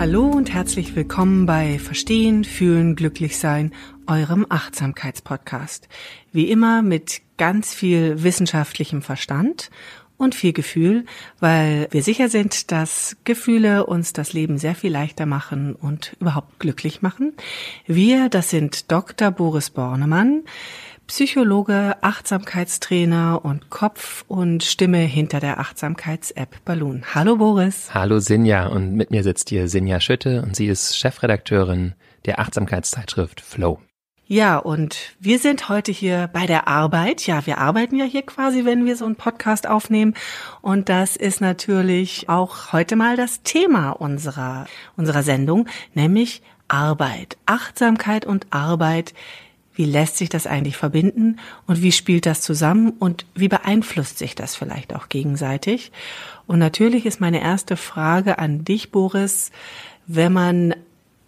Hallo und herzlich willkommen bei Verstehen, Fühlen, Glücklichsein, eurem Achtsamkeitspodcast. Wie immer mit ganz viel wissenschaftlichem Verstand und viel Gefühl, weil wir sicher sind, dass Gefühle uns das Leben sehr viel leichter machen und überhaupt glücklich machen. Wir, das sind Dr. Boris Bornemann, Psychologe, Achtsamkeitstrainer und Kopf und Stimme hinter der Achtsamkeits-App Balloon. Hallo Boris. Hallo Sinja und mit mir sitzt hier Sinja Schütte und sie ist Chefredakteurin der Achtsamkeitszeitschrift Flow. Ja, und wir sind heute hier bei der Arbeit. Ja, wir arbeiten ja hier quasi, wenn wir so einen Podcast aufnehmen. Und das ist natürlich auch heute mal das Thema unserer, unserer Sendung, nämlich Arbeit. Achtsamkeit und Arbeit wie lässt sich das eigentlich verbinden und wie spielt das zusammen und wie beeinflusst sich das vielleicht auch gegenseitig? Und natürlich ist meine erste Frage an dich, Boris, wenn man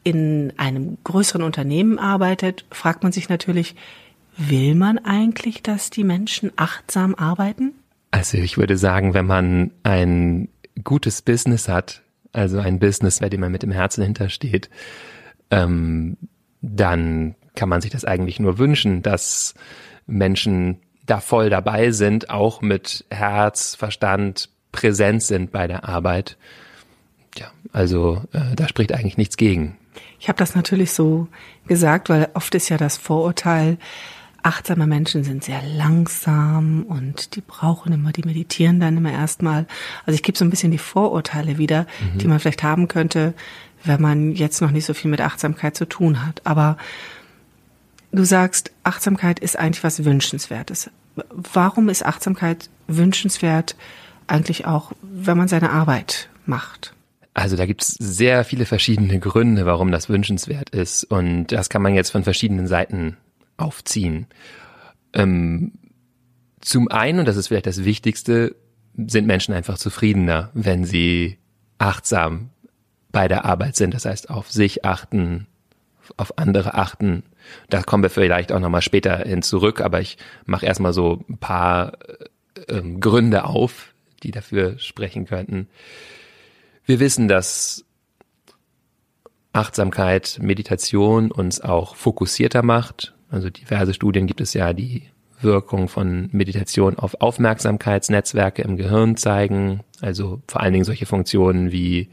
in einem größeren Unternehmen arbeitet, fragt man sich natürlich, will man eigentlich, dass die Menschen achtsam arbeiten? Also ich würde sagen, wenn man ein gutes Business hat, also ein Business, bei dem man mit dem Herzen hintersteht, ähm, dann kann man sich das eigentlich nur wünschen, dass Menschen da voll dabei sind, auch mit Herz, Verstand präsent sind bei der Arbeit. Ja, also äh, da spricht eigentlich nichts gegen. Ich habe das natürlich so gesagt, weil oft ist ja das Vorurteil, achtsame Menschen sind sehr langsam und die brauchen immer, die meditieren dann immer erstmal. Also ich gebe so ein bisschen die Vorurteile wieder, mhm. die man vielleicht haben könnte, wenn man jetzt noch nicht so viel mit Achtsamkeit zu tun hat. Aber Du sagst, Achtsamkeit ist eigentlich was Wünschenswertes. Warum ist Achtsamkeit wünschenswert eigentlich auch, wenn man seine Arbeit macht? Also da gibt es sehr viele verschiedene Gründe, warum das wünschenswert ist. Und das kann man jetzt von verschiedenen Seiten aufziehen. Ähm, zum einen, und das ist vielleicht das Wichtigste, sind Menschen einfach zufriedener, wenn sie achtsam bei der Arbeit sind. Das heißt, auf sich achten, auf andere achten. Da kommen wir vielleicht auch nochmal später hin zurück, aber ich mache erstmal so ein paar äh, ähm, Gründe auf, die dafür sprechen könnten. Wir wissen, dass Achtsamkeit, Meditation uns auch fokussierter macht. Also diverse Studien gibt es ja, die Wirkung von Meditation auf Aufmerksamkeitsnetzwerke im Gehirn zeigen. Also vor allen Dingen solche Funktionen wie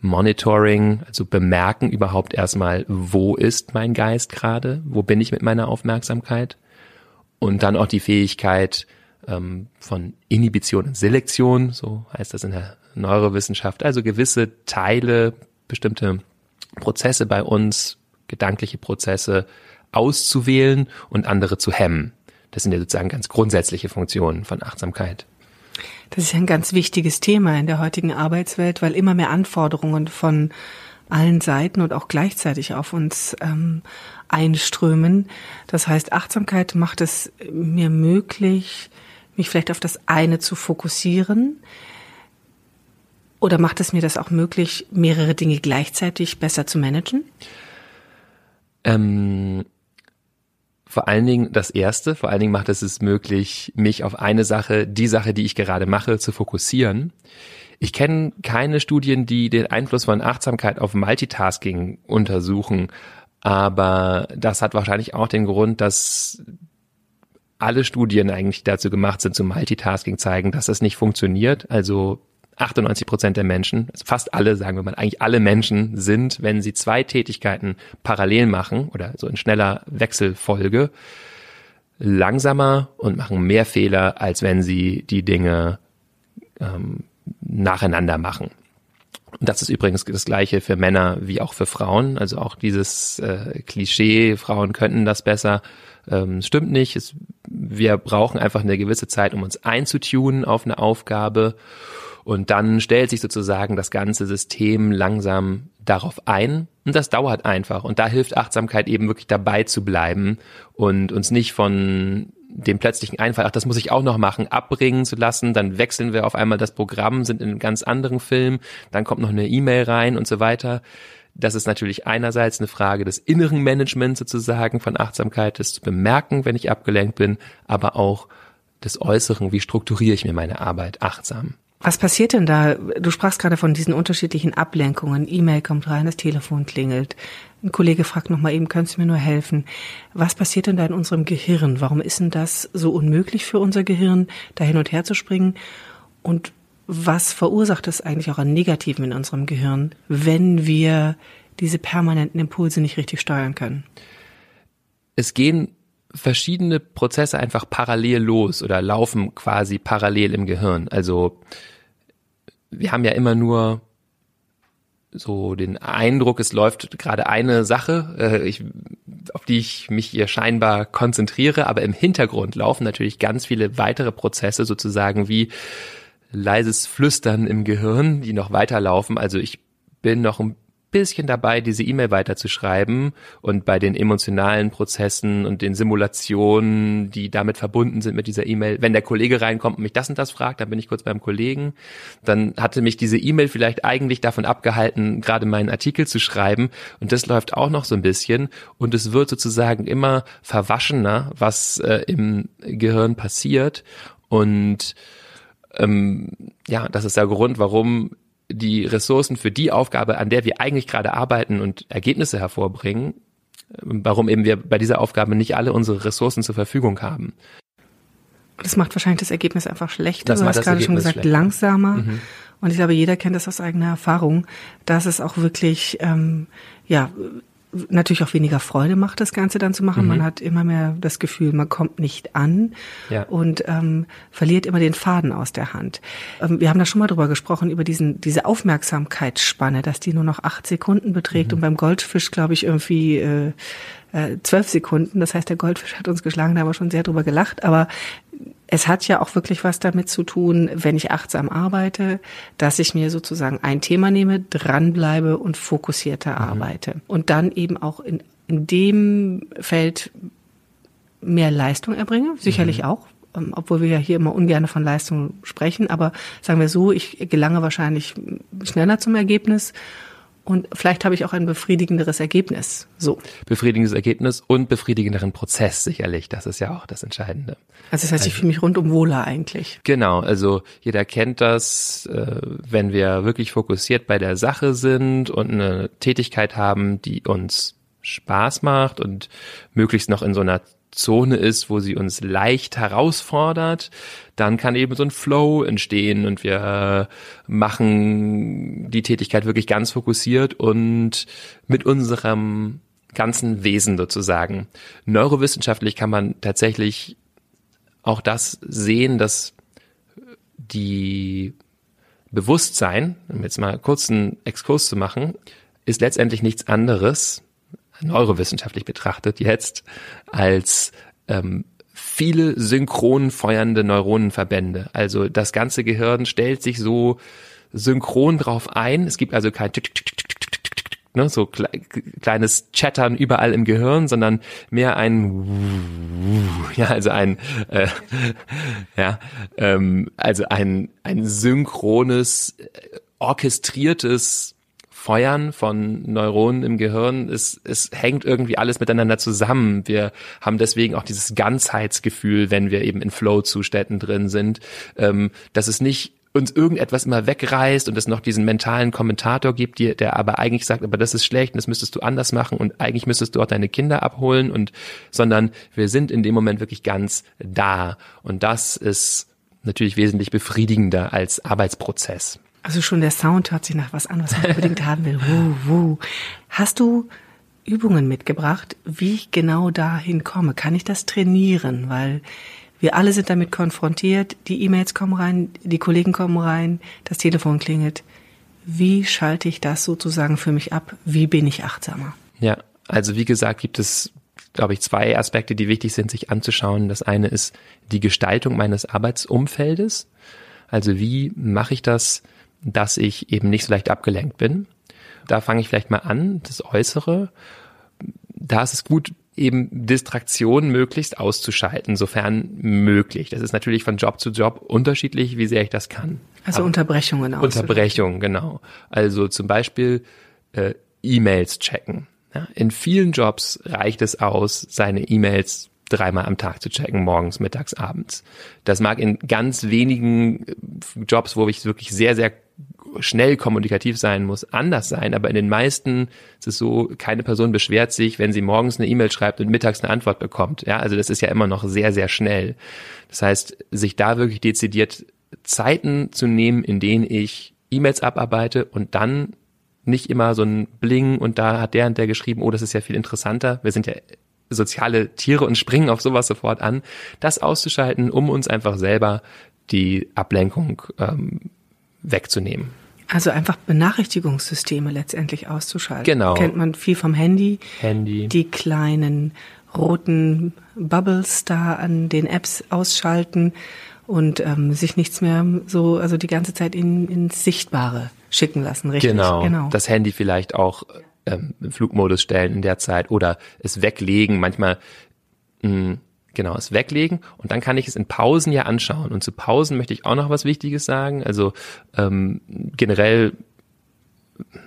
Monitoring, also bemerken überhaupt erstmal, wo ist mein Geist gerade, wo bin ich mit meiner Aufmerksamkeit und dann auch die Fähigkeit ähm, von Inhibition und Selektion, so heißt das in der Neurowissenschaft, also gewisse Teile, bestimmte Prozesse bei uns, gedankliche Prozesse auszuwählen und andere zu hemmen. Das sind ja sozusagen ganz grundsätzliche Funktionen von Achtsamkeit. Das ist ein ganz wichtiges Thema in der heutigen Arbeitswelt, weil immer mehr Anforderungen von allen Seiten und auch gleichzeitig auf uns ähm, einströmen. Das heißt, Achtsamkeit macht es mir möglich, mich vielleicht auf das eine zu fokussieren. Oder macht es mir das auch möglich, mehrere Dinge gleichzeitig besser zu managen? Ähm, vor allen Dingen das erste, vor allen Dingen macht es es möglich, mich auf eine Sache, die Sache, die ich gerade mache, zu fokussieren. Ich kenne keine Studien, die den Einfluss von Achtsamkeit auf Multitasking untersuchen, aber das hat wahrscheinlich auch den Grund, dass alle Studien eigentlich dazu gemacht sind, zum Multitasking zeigen, dass das nicht funktioniert. Also 98 Prozent der Menschen, also fast alle, sagen wir mal, eigentlich alle Menschen sind, wenn sie zwei Tätigkeiten parallel machen oder so in schneller Wechselfolge, langsamer und machen mehr Fehler, als wenn sie die Dinge ähm, nacheinander machen. Und das ist übrigens das gleiche für Männer wie auch für Frauen. Also auch dieses äh, Klischee, Frauen könnten das besser, ähm, stimmt nicht. Es, wir brauchen einfach eine gewisse Zeit, um uns einzutunen auf eine Aufgabe. Und dann stellt sich sozusagen das ganze System langsam darauf ein. Und das dauert einfach. Und da hilft Achtsamkeit eben wirklich dabei zu bleiben und uns nicht von dem plötzlichen Einfall, ach, das muss ich auch noch machen, abbringen zu lassen, dann wechseln wir auf einmal das Programm, sind in einem ganz anderen Film, dann kommt noch eine E-Mail rein und so weiter. Das ist natürlich einerseits eine Frage des inneren Managements sozusagen von Achtsamkeit, das zu bemerken, wenn ich abgelenkt bin, aber auch des Äußeren, wie strukturiere ich mir meine Arbeit achtsam. Was passiert denn da? Du sprachst gerade von diesen unterschiedlichen Ablenkungen. E-Mail kommt rein, das Telefon klingelt. Ein Kollege fragt nochmal eben, könntest du mir nur helfen? Was passiert denn da in unserem Gehirn? Warum ist denn das so unmöglich für unser Gehirn, da hin und her zu springen? Und was verursacht es eigentlich auch an Negativen in unserem Gehirn, wenn wir diese permanenten Impulse nicht richtig steuern können? Es gehen verschiedene Prozesse einfach parallel los oder laufen quasi parallel im Gehirn. Also wir haben ja immer nur so den Eindruck, es läuft gerade eine Sache, äh, ich, auf die ich mich hier scheinbar konzentriere, aber im Hintergrund laufen natürlich ganz viele weitere Prozesse sozusagen wie leises Flüstern im Gehirn, die noch weiterlaufen. Also ich bin noch ein bisschen dabei, diese E-Mail weiterzuschreiben und bei den emotionalen Prozessen und den Simulationen, die damit verbunden sind mit dieser E-Mail, wenn der Kollege reinkommt und mich das und das fragt, dann bin ich kurz beim Kollegen, dann hatte mich diese E-Mail vielleicht eigentlich davon abgehalten, gerade meinen Artikel zu schreiben und das läuft auch noch so ein bisschen und es wird sozusagen immer verwaschener, was äh, im Gehirn passiert und ähm, ja, das ist der Grund, warum die Ressourcen für die Aufgabe, an der wir eigentlich gerade arbeiten und Ergebnisse hervorbringen, warum eben wir bei dieser Aufgabe nicht alle unsere Ressourcen zur Verfügung haben. Das macht wahrscheinlich das Ergebnis einfach schlechter. Das du hast gerade Ergebnis schon gesagt, schlechter. langsamer. Mhm. Und ich glaube, jeder kennt das aus eigener Erfahrung, dass es auch wirklich ähm, ja natürlich auch weniger Freude macht, das Ganze dann zu machen. Mhm. Man hat immer mehr das Gefühl, man kommt nicht an ja. und ähm, verliert immer den Faden aus der Hand. Ähm, wir haben da schon mal drüber gesprochen, über diesen, diese Aufmerksamkeitsspanne, dass die nur noch acht Sekunden beträgt mhm. und beim Goldfisch, glaube ich, irgendwie äh, äh, zwölf Sekunden. Das heißt, der Goldfisch hat uns geschlagen, da haben wir schon sehr drüber gelacht. Aber es hat ja auch wirklich was damit zu tun, wenn ich achtsam arbeite, dass ich mir sozusagen ein Thema nehme, dranbleibe und fokussierter mhm. arbeite. Und dann eben auch in, in dem Feld mehr Leistung erbringe, sicherlich mhm. auch, ähm, obwohl wir ja hier immer ungern von Leistung sprechen, aber sagen wir so, ich gelange wahrscheinlich schneller zum Ergebnis und vielleicht habe ich auch ein befriedigenderes Ergebnis. So. Befriedigendes Ergebnis und befriedigenderen Prozess sicherlich. Das ist ja auch das Entscheidende. Also das heißt, ich also fühle mich rundum wohler eigentlich. Genau. Also jeder kennt das, äh, wenn wir wirklich fokussiert bei der Sache sind und eine Tätigkeit haben, die uns Spaß macht und möglichst noch in so einer Zone ist, wo sie uns leicht herausfordert, dann kann eben so ein Flow entstehen und wir machen die Tätigkeit wirklich ganz fokussiert und mit unserem ganzen Wesen sozusagen. Neurowissenschaftlich kann man tatsächlich auch das sehen, dass die Bewusstsein, um jetzt mal kurz einen Exkurs zu machen, ist letztendlich nichts anderes neurowissenschaftlich betrachtet jetzt als ähm, viele synchron feuernde Neuronenverbände. Also das ganze Gehirn stellt sich so synchron drauf ein. Es gibt also kein ne, so kle kleines Chattern überall im Gehirn, sondern mehr ein ja, also ein äh, ja, ähm, also ein ein synchrones äh, orchestriertes Feuern von Neuronen im Gehirn, es, es hängt irgendwie alles miteinander zusammen. Wir haben deswegen auch dieses Ganzheitsgefühl, wenn wir eben in Flow-Zuständen drin sind, ähm, dass es nicht uns irgendetwas immer wegreißt und es noch diesen mentalen Kommentator gibt, die, der aber eigentlich sagt, aber das ist schlecht und das müsstest du anders machen und eigentlich müsstest du auch deine Kinder abholen und, sondern wir sind in dem Moment wirklich ganz da. Und das ist natürlich wesentlich befriedigender als Arbeitsprozess. Also schon der Sound hört sich nach was an, was man unbedingt haben will. Wuh, wuh. Hast du Übungen mitgebracht, wie ich genau dahin komme? Kann ich das trainieren? Weil wir alle sind damit konfrontiert. Die E-Mails kommen rein, die Kollegen kommen rein, das Telefon klingelt. Wie schalte ich das sozusagen für mich ab? Wie bin ich achtsamer? Ja, also wie gesagt, gibt es, glaube ich, zwei Aspekte, die wichtig sind, sich anzuschauen. Das eine ist die Gestaltung meines Arbeitsumfeldes. Also wie mache ich das, dass ich eben nicht so leicht abgelenkt bin? Da fange ich vielleicht mal an, das Äußere. Da ist es gut, eben Distraktionen möglichst auszuschalten, sofern möglich. Das ist natürlich von Job zu Job unterschiedlich, wie sehr ich das kann. Also Aber Unterbrechungen Unterbrechungen, genau. Also zum Beispiel äh, E-Mails checken. Ja, in vielen Jobs reicht es aus, seine E-Mails dreimal am Tag zu checken, morgens, mittags, abends. Das mag in ganz wenigen äh, Jobs, wo ich wirklich sehr, sehr schnell kommunikativ sein muss, anders sein. Aber in den meisten ist es so, keine Person beschwert sich, wenn sie morgens eine E-Mail schreibt und mittags eine Antwort bekommt. Ja, also das ist ja immer noch sehr, sehr schnell. Das heißt, sich da wirklich dezidiert Zeiten zu nehmen, in denen ich E-Mails abarbeite und dann nicht immer so ein Bling und da hat der und der geschrieben, oh, das ist ja viel interessanter. Wir sind ja soziale Tiere und springen auf sowas sofort an. Das auszuschalten, um uns einfach selber die Ablenkung ähm, wegzunehmen. Also einfach Benachrichtigungssysteme letztendlich auszuschalten. Genau. Kennt man viel vom Handy. Handy. Die kleinen roten Bubbles da an den Apps ausschalten und ähm, sich nichts mehr so, also die ganze Zeit in, ins Sichtbare schicken lassen, richtig? Genau. genau. Das Handy vielleicht auch ähm, im Flugmodus stellen in der Zeit oder es weglegen. Manchmal mh, hm, Genau, es weglegen und dann kann ich es in Pausen ja anschauen. Und zu Pausen möchte ich auch noch was Wichtiges sagen. Also ähm, generell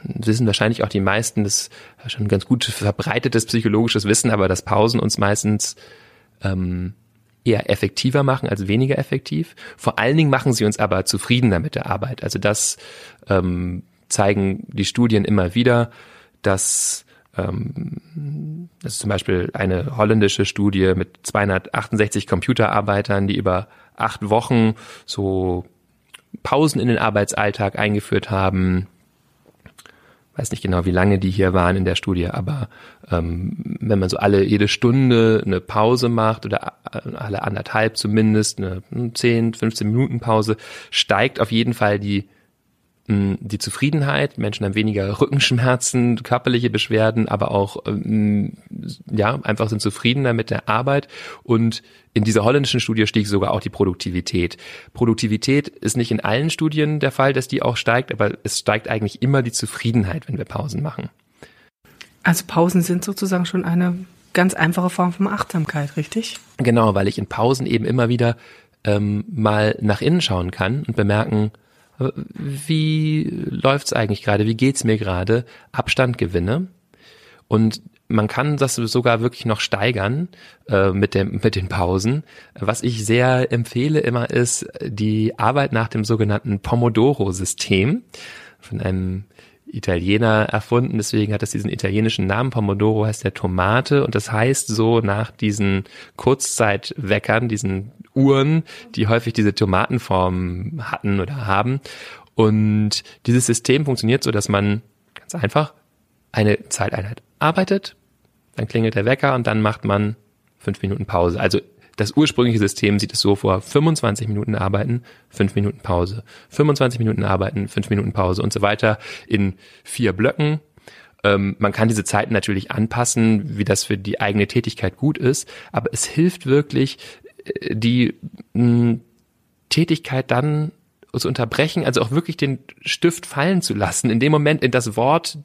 wissen wahrscheinlich auch die meisten, das ist schon ganz gut verbreitetes psychologisches Wissen, aber dass Pausen uns meistens ähm, eher effektiver machen als weniger effektiv. Vor allen Dingen machen sie uns aber zufriedener mit der Arbeit. Also das ähm, zeigen die Studien immer wieder, dass ähm, das ist zum Beispiel eine holländische Studie mit 268 Computerarbeitern, die über acht Wochen so Pausen in den Arbeitsalltag eingeführt haben. Weiß nicht genau, wie lange die hier waren in der Studie, aber ähm, wenn man so alle jede Stunde eine Pause macht oder alle anderthalb zumindest eine 10, 15 Minuten Pause, steigt auf jeden Fall die die Zufriedenheit, Menschen haben weniger Rückenschmerzen, körperliche Beschwerden, aber auch ähm, ja einfach sind zufriedener mit der Arbeit und in dieser holländischen Studie stieg sogar auch die Produktivität. Produktivität ist nicht in allen Studien der Fall, dass die auch steigt, aber es steigt eigentlich immer die Zufriedenheit, wenn wir Pausen machen. Also Pausen sind sozusagen schon eine ganz einfache Form von Achtsamkeit, richtig? Genau, weil ich in Pausen eben immer wieder ähm, mal nach innen schauen kann und bemerken, wie läuft's eigentlich gerade, wie geht's mir gerade, Abstand gewinne. Und man kann das sogar wirklich noch steigern äh, mit, dem, mit den Pausen. Was ich sehr empfehle immer ist die Arbeit nach dem sogenannten Pomodoro-System von einem Italiener erfunden, deswegen hat es diesen italienischen Namen. Pomodoro heißt der Tomate und das heißt so nach diesen Kurzzeitweckern, diesen Uhren, die häufig diese Tomatenform hatten oder haben. Und dieses System funktioniert so, dass man ganz einfach eine Zeiteinheit arbeitet, dann klingelt der Wecker und dann macht man fünf Minuten Pause. Also das ursprüngliche System sieht es so vor, 25 Minuten arbeiten, 5 Minuten Pause, 25 Minuten arbeiten, 5 Minuten Pause und so weiter in vier Blöcken. Ähm, man kann diese Zeiten natürlich anpassen, wie das für die eigene Tätigkeit gut ist, aber es hilft wirklich, äh, die mh, Tätigkeit dann zu unterbrechen, also auch wirklich den Stift fallen zu lassen, in dem Moment in das Wort,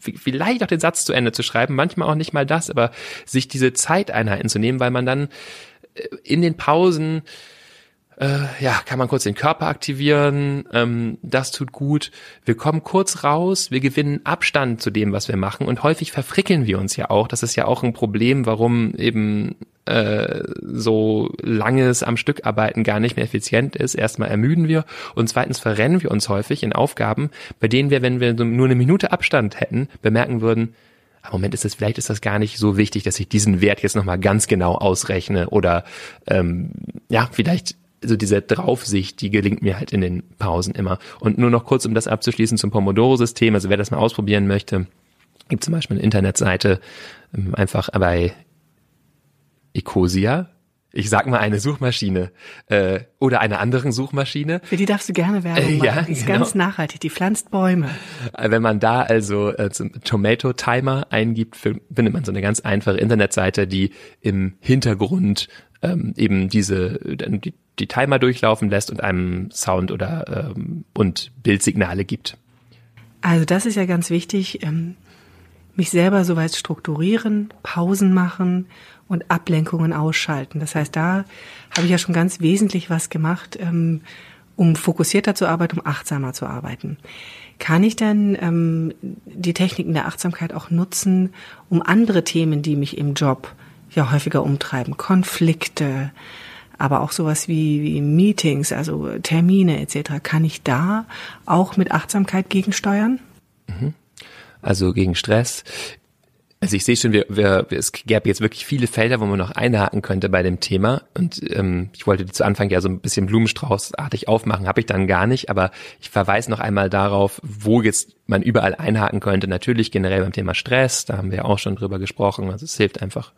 vielleicht auch den Satz zu Ende zu schreiben, manchmal auch nicht mal das, aber sich diese Zeiteinheiten zu nehmen, weil man dann in den Pausen äh, ja, kann man kurz den Körper aktivieren, ähm, das tut gut. Wir kommen kurz raus, wir gewinnen Abstand zu dem, was wir machen und häufig verfrickeln wir uns ja auch. Das ist ja auch ein Problem, warum eben äh, so langes am Stück arbeiten gar nicht mehr effizient ist. Erstmal ermüden wir und zweitens verrennen wir uns häufig in Aufgaben, bei denen wir, wenn wir nur eine Minute Abstand hätten, bemerken würden, aber Moment ist das, vielleicht ist das gar nicht so wichtig, dass ich diesen Wert jetzt nochmal ganz genau ausrechne oder ähm, ja, vielleicht so diese Draufsicht, die gelingt mir halt in den Pausen immer. Und nur noch kurz, um das abzuschließen zum Pomodoro-System, also wer das mal ausprobieren möchte, gibt zum Beispiel eine Internetseite, ähm, einfach bei Ecosia, ich sag mal eine Suchmaschine äh, oder einer anderen Suchmaschine. Für die darfst du gerne Werbung machen. Ja, die ist genau. ganz nachhaltig, die pflanzt Bäume. Äh, wenn man da also äh, zum Tomato Timer eingibt, findet man so eine ganz einfache Internetseite, die im Hintergrund ähm, eben diese die, die Timer durchlaufen lässt und einem Sound oder ähm, und Bildsignale gibt. Also das ist ja ganz wichtig. Ähm, mich selber soweit strukturieren, Pausen machen und Ablenkungen ausschalten. Das heißt, da habe ich ja schon ganz wesentlich was gemacht, ähm, um fokussierter zu arbeiten, um achtsamer zu arbeiten. Kann ich denn ähm, die Techniken der Achtsamkeit auch nutzen, um andere Themen, die mich im Job ja häufiger umtreiben, Konflikte, aber auch sowas wie, wie Meetings, also Termine etc., kann ich da auch mit Achtsamkeit gegensteuern? Mhm. Also gegen Stress. Also ich sehe schon, wir, wir, es gäbe jetzt wirklich viele Felder, wo man noch einhaken könnte bei dem Thema. Und ähm, ich wollte zu Anfang ja so ein bisschen Blumenstraußartig aufmachen, habe ich dann gar nicht. Aber ich verweise noch einmal darauf, wo jetzt man überall einhaken könnte. Natürlich generell beim Thema Stress, da haben wir auch schon drüber gesprochen. Also es hilft einfach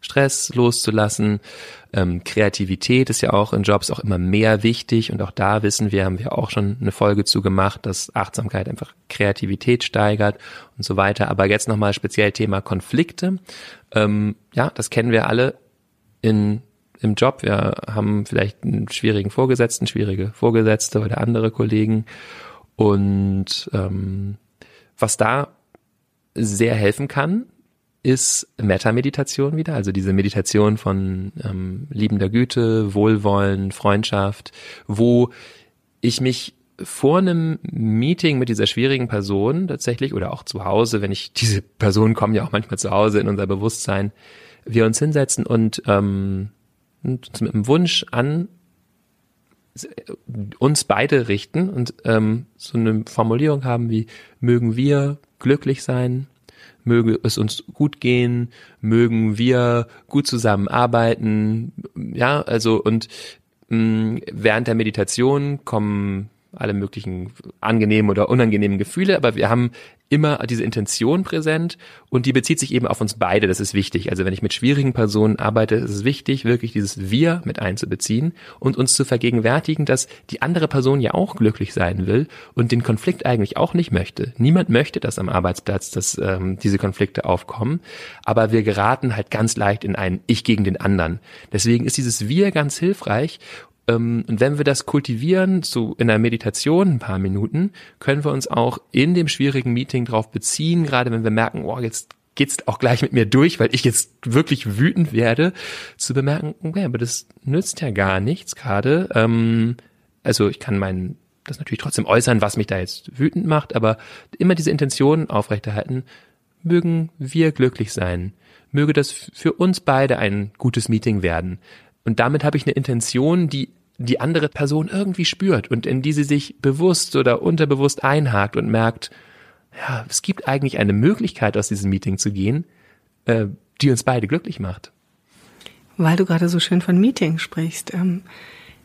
Stress loszulassen. Ähm, Kreativität ist ja auch in Jobs auch immer mehr wichtig und auch da wissen wir, haben wir auch schon eine Folge zu gemacht, dass Achtsamkeit einfach Kreativität steigert und so weiter. Aber jetzt nochmal speziell Thema Konflikte. Ähm, ja, das kennen wir alle in im Job. Wir haben vielleicht einen schwierigen Vorgesetzten, schwierige Vorgesetzte oder andere Kollegen. Und ähm, was da sehr helfen kann, ist Metta-Meditation wieder, also diese Meditation von ähm, liebender Güte, Wohlwollen, Freundschaft, wo ich mich vor einem Meeting mit dieser schwierigen Person tatsächlich oder auch zu Hause, wenn ich diese Personen kommen ja auch manchmal zu Hause in unser Bewusstsein, wir uns hinsetzen und ähm, uns mit einem Wunsch an uns beide richten und ähm, so eine Formulierung haben wie mögen wir glücklich sein, möge es uns gut gehen, mögen wir gut zusammenarbeiten, ja, also und mh, mm, während der Meditation kommen alle möglichen angenehmen oder unangenehmen Gefühle, aber wir haben immer diese Intention präsent und die bezieht sich eben auf uns beide. Das ist wichtig. Also wenn ich mit schwierigen Personen arbeite, ist es wichtig, wirklich dieses Wir mit einzubeziehen und uns zu vergegenwärtigen, dass die andere Person ja auch glücklich sein will und den Konflikt eigentlich auch nicht möchte. Niemand möchte das am Arbeitsplatz, dass ähm, diese Konflikte aufkommen, aber wir geraten halt ganz leicht in ein Ich gegen den anderen. Deswegen ist dieses Wir ganz hilfreich und wenn wir das kultivieren, so in der Meditation ein paar Minuten, können wir uns auch in dem schwierigen Meeting darauf beziehen, gerade wenn wir merken, oh, jetzt geht's auch gleich mit mir durch, weil ich jetzt wirklich wütend werde, zu bemerken, okay, aber das nützt ja gar nichts gerade. Ähm, also ich kann meinen das natürlich trotzdem äußern, was mich da jetzt wütend macht, aber immer diese Intention aufrechterhalten, mögen wir glücklich sein. Möge das für uns beide ein gutes Meeting werden. Und damit habe ich eine Intention, die die andere Person irgendwie spürt und in die sie sich bewusst oder unterbewusst einhakt und merkt, ja, es gibt eigentlich eine Möglichkeit, aus diesem Meeting zu gehen, äh, die uns beide glücklich macht. Weil du gerade so schön von Meeting sprichst, ähm,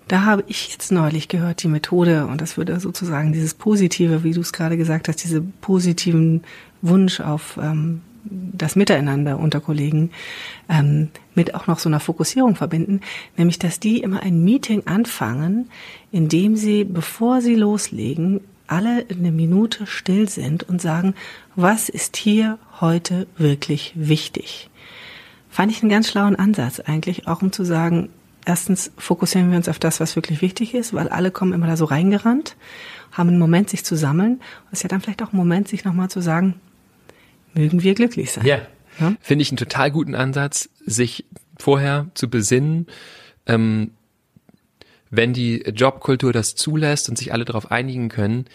da habe ich jetzt neulich gehört, die Methode, und das würde sozusagen dieses Positive, wie du es gerade gesagt hast, diese positiven Wunsch auf ähm, das Miteinander unter Kollegen ähm, mit auch noch so einer Fokussierung verbinden, nämlich dass die immer ein Meeting anfangen, in dem sie, bevor sie loslegen, alle eine Minute still sind und sagen, was ist hier heute wirklich wichtig? Fand ich einen ganz schlauen Ansatz eigentlich, auch um zu sagen, erstens fokussieren wir uns auf das, was wirklich wichtig ist, weil alle kommen immer da so reingerannt, haben einen Moment, sich zu sammeln. Es ist ja dann vielleicht auch ein Moment, sich nochmal zu sagen, mögen wir glücklich sein. Ja. ja? Finde ich einen total guten Ansatz, sich vorher zu besinnen, ähm, wenn die Jobkultur das zulässt und sich alle darauf einigen können,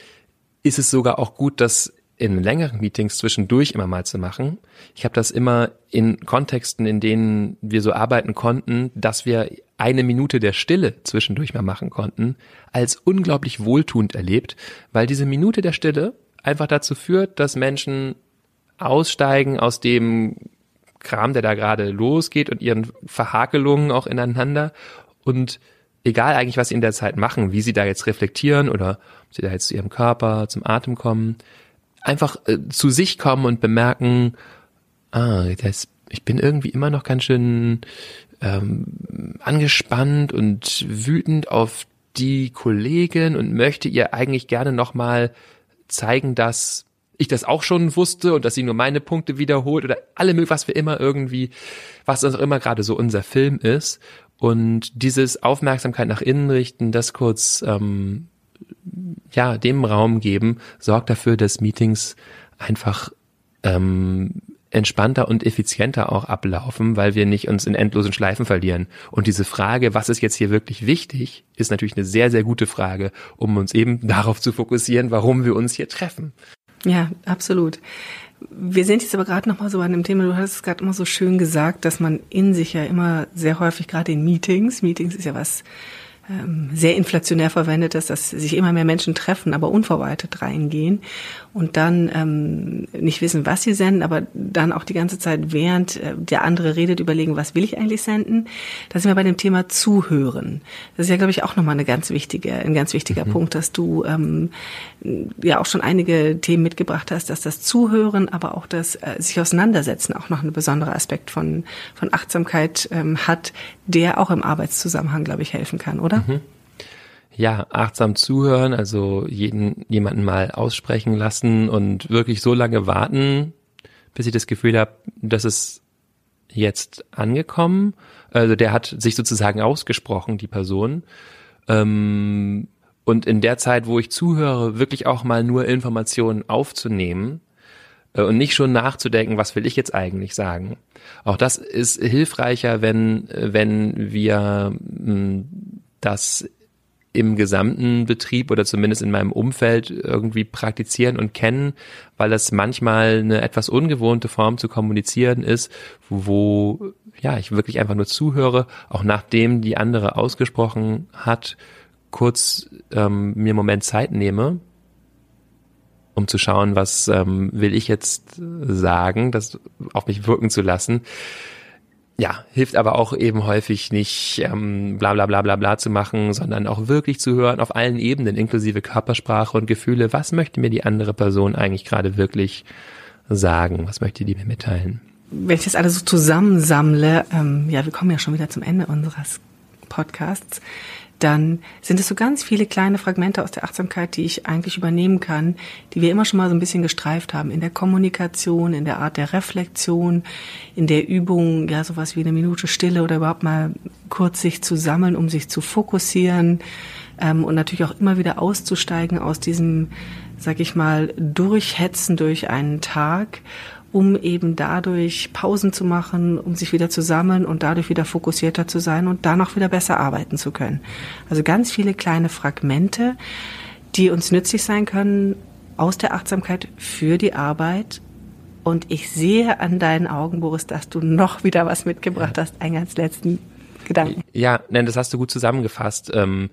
ist es sogar auch gut, das in längeren Meetings zwischendurch immer mal zu machen. Ich habe das immer in Kontexten, in denen wir so arbeiten konnten, dass wir eine Minute der Stille zwischendurch mal machen konnten, als unglaublich wohltuend erlebt, weil diese Minute der Stille einfach dazu führt, dass Menschen aussteigen aus dem Kram, der da gerade losgeht und ihren Verhakelungen auch ineinander. Und egal eigentlich, was sie in der Zeit machen, wie sie da jetzt reflektieren oder ob sie da jetzt zu ihrem Körper, zum Atem kommen, einfach äh, zu sich kommen und bemerken, ah, das, ich bin irgendwie immer noch ganz schön ähm, angespannt und wütend auf die Kollegin und möchte ihr eigentlich gerne nochmal zeigen, dass ich das auch schon wusste und dass sie nur meine Punkte wiederholt oder alle was wir immer irgendwie, was auch immer gerade so unser Film ist. Und dieses Aufmerksamkeit nach innen richten, das kurz ähm, ja dem Raum geben, sorgt dafür, dass Meetings einfach ähm, entspannter und effizienter auch ablaufen, weil wir nicht uns in endlosen Schleifen verlieren. Und diese Frage, was ist jetzt hier wirklich wichtig, ist natürlich eine sehr, sehr gute Frage, um uns eben darauf zu fokussieren, warum wir uns hier treffen. Ja, absolut. Wir sind jetzt aber gerade noch mal so an dem Thema, du hast es gerade immer so schön gesagt, dass man in sich ja immer sehr häufig gerade in Meetings, Meetings ist ja was sehr inflationär verwendet ist, dass sich immer mehr Menschen treffen, aber unverwaltet reingehen und dann ähm, nicht wissen, was sie senden, aber dann auch die ganze Zeit, während äh, der andere redet, überlegen, was will ich eigentlich senden. Da sind wir bei dem Thema Zuhören. Das ist ja, glaube ich, auch nochmal eine ganz wichtige, ein ganz wichtiger mhm. Punkt, dass du ähm, ja auch schon einige Themen mitgebracht hast, dass das Zuhören, aber auch das äh, sich auseinandersetzen auch noch ein besonderer Aspekt von, von Achtsamkeit ähm, hat, der auch im Arbeitszusammenhang, glaube ich, helfen kann, oder? Mhm. Ja, achtsam zuhören, also jeden, jemanden mal aussprechen lassen und wirklich so lange warten, bis ich das Gefühl habe, dass es jetzt angekommen. Also der hat sich sozusagen ausgesprochen, die Person. Ähm, und in der Zeit, wo ich zuhöre, wirklich auch mal nur Informationen aufzunehmen äh, und nicht schon nachzudenken, was will ich jetzt eigentlich sagen. Auch das ist hilfreicher, wenn, wenn wir mh, das im gesamten Betrieb oder zumindest in meinem Umfeld irgendwie praktizieren und kennen, weil das manchmal eine etwas ungewohnte Form zu kommunizieren ist, wo ja ich wirklich einfach nur zuhöre, auch nachdem die andere ausgesprochen hat, kurz ähm, mir einen Moment Zeit nehme, um zu schauen, was ähm, will ich jetzt sagen, das auf mich wirken zu lassen ja, hilft aber auch eben häufig nicht ähm, bla bla bla bla bla zu machen, sondern auch wirklich zu hören auf allen Ebenen, inklusive Körpersprache und Gefühle. Was möchte mir die andere Person eigentlich gerade wirklich sagen? Was möchte die mir mitteilen? Wenn ich das alles so zusammensammle, ähm, ja, wir kommen ja schon wieder zum Ende unseres Podcasts dann sind es so ganz viele kleine Fragmente aus der Achtsamkeit, die ich eigentlich übernehmen kann, die wir immer schon mal so ein bisschen gestreift haben. In der Kommunikation, in der Art der Reflexion, in der Übung, ja, sowas wie eine Minute Stille oder überhaupt mal kurz sich zu sammeln, um sich zu fokussieren ähm, und natürlich auch immer wieder auszusteigen aus diesem, sag ich mal, Durchhetzen durch einen Tag um eben dadurch Pausen zu machen, um sich wieder zu sammeln und dadurch wieder fokussierter zu sein und danach wieder besser arbeiten zu können. Also ganz viele kleine Fragmente, die uns nützlich sein können aus der Achtsamkeit für die Arbeit. Und ich sehe an deinen Augen, Boris, dass du noch wieder was mitgebracht hast, einen ganz letzten Gedanken. Ja, nein, das hast du gut zusammengefasst. Ähm,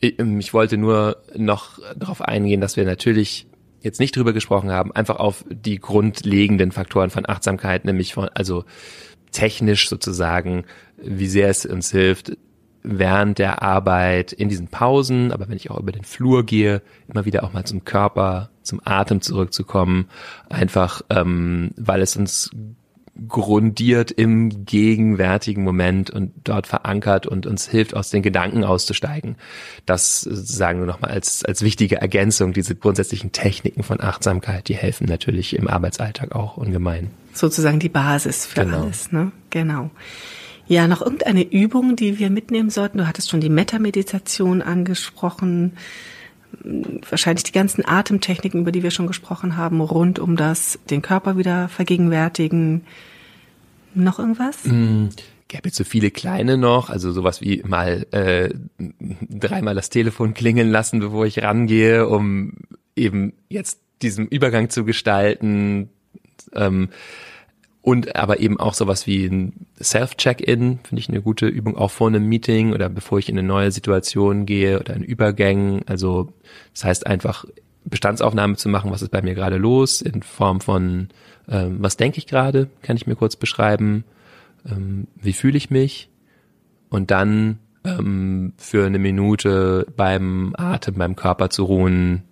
ich wollte nur noch darauf eingehen, dass wir natürlich jetzt nicht drüber gesprochen haben, einfach auf die grundlegenden Faktoren von Achtsamkeit, nämlich von, also technisch sozusagen, wie sehr es uns hilft, während der Arbeit in diesen Pausen, aber wenn ich auch über den Flur gehe, immer wieder auch mal zum Körper, zum Atem zurückzukommen, einfach ähm, weil es uns grundiert im gegenwärtigen Moment und dort verankert und uns hilft, aus den Gedanken auszusteigen. Das sagen wir nochmal als, als wichtige Ergänzung, diese grundsätzlichen Techniken von Achtsamkeit, die helfen natürlich im Arbeitsalltag auch ungemein. Sozusagen die Basis für genau. alles, ne? Genau. Ja, noch irgendeine Übung, die wir mitnehmen sollten. Du hattest schon die Metameditation angesprochen wahrscheinlich die ganzen Atemtechniken, über die wir schon gesprochen haben, rund um das, den Körper wieder vergegenwärtigen. Noch irgendwas? Mm, gäbe jetzt so viele kleine noch, also sowas wie mal äh, dreimal das Telefon klingeln lassen, bevor ich rangehe, um eben jetzt diesen Übergang zu gestalten. Ähm, und aber eben auch sowas wie ein Self-Check-In, finde ich eine gute Übung, auch vor einem Meeting oder bevor ich in eine neue Situation gehe oder in Übergängen. Also das heißt einfach Bestandsaufnahme zu machen, was ist bei mir gerade los, in Form von ähm, was denke ich gerade, kann ich mir kurz beschreiben, ähm, wie fühle ich mich und dann ähm, für eine Minute beim Atem, beim Körper zu ruhen.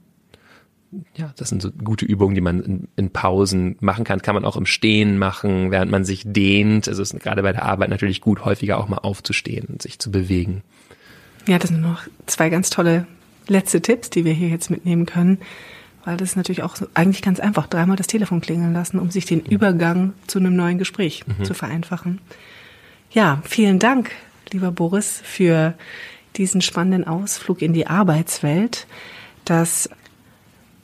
Ja, das sind so gute Übungen, die man in, in Pausen machen kann. Kann man auch im Stehen machen, während man sich dehnt. Also es ist gerade bei der Arbeit natürlich gut, häufiger auch mal aufzustehen und sich zu bewegen. Ja, das sind noch zwei ganz tolle letzte Tipps, die wir hier jetzt mitnehmen können. Weil das ist natürlich auch so, eigentlich ganz einfach, dreimal das Telefon klingeln lassen, um sich den Übergang zu einem neuen Gespräch mhm. zu vereinfachen. Ja, vielen Dank, lieber Boris, für diesen spannenden Ausflug in die Arbeitswelt. Das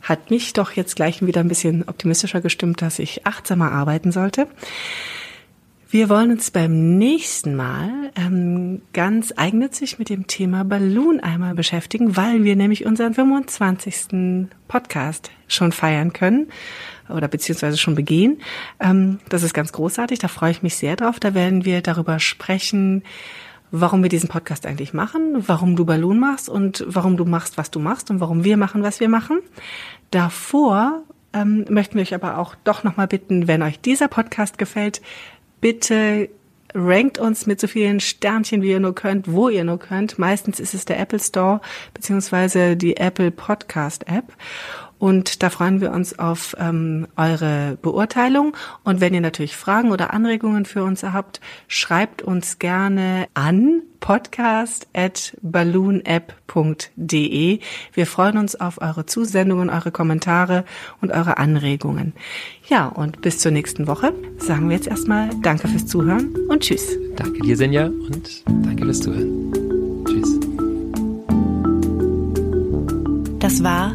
hat mich doch jetzt gleich wieder ein bisschen optimistischer gestimmt, dass ich achtsamer arbeiten sollte. Wir wollen uns beim nächsten Mal ähm, ganz eigennützig mit dem Thema Balloon einmal beschäftigen, weil wir nämlich unseren 25. Podcast schon feiern können oder beziehungsweise schon begehen. Ähm, das ist ganz großartig, da freue ich mich sehr drauf. Da werden wir darüber sprechen, warum wir diesen Podcast eigentlich machen, warum du Balloon machst und warum du machst, was du machst und warum wir machen, was wir machen. Davor ähm, möchten wir euch aber auch doch nochmal bitten, wenn euch dieser Podcast gefällt, bitte rankt uns mit so vielen Sternchen, wie ihr nur könnt, wo ihr nur könnt. Meistens ist es der Apple Store beziehungsweise die Apple Podcast App. Und da freuen wir uns auf ähm, eure Beurteilung. Und wenn ihr natürlich Fragen oder Anregungen für uns habt, schreibt uns gerne an podcast at balloonapp.de. Wir freuen uns auf eure Zusendungen, eure Kommentare und eure Anregungen. Ja, und bis zur nächsten Woche sagen wir jetzt erstmal Danke fürs Zuhören und Tschüss. Danke dir, Senja, und danke fürs Zuhören. Tschüss. Das war